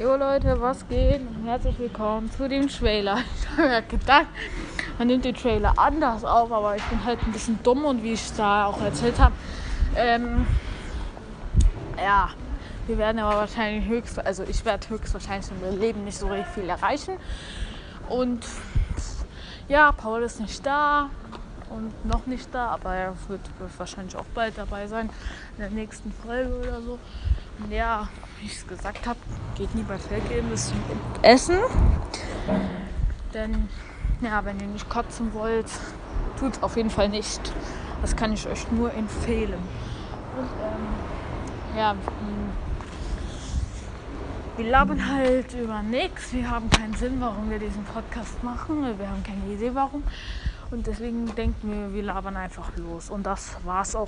Jo Leute, was geht? Herzlich willkommen zu dem Trailer. Ich habe ja gedacht, man nimmt den Trailer anders auf, aber ich bin halt ein bisschen dumm und wie ich da auch erzählt habe, ähm, ja, wir werden aber wahrscheinlich höchst, also ich werde höchstwahrscheinlich in meinem Leben nicht so richtig viel erreichen. Und ja, Paul ist nicht da und noch nicht da, aber er wird, wird wahrscheinlich auch bald dabei sein in der nächsten Folge oder so. Ja, wie ich es gesagt habe, geht nie bei Feldgeben Essen. Denn ja, wenn ihr nicht kotzen wollt, tut es auf jeden Fall nicht. Das kann ich euch nur empfehlen. Und ähm, ja, wir labern halt über nichts. Wir haben keinen Sinn, warum wir diesen Podcast machen. Wir haben keine Idee, warum. Und deswegen denken wir, wir labern einfach los. Und das war's auch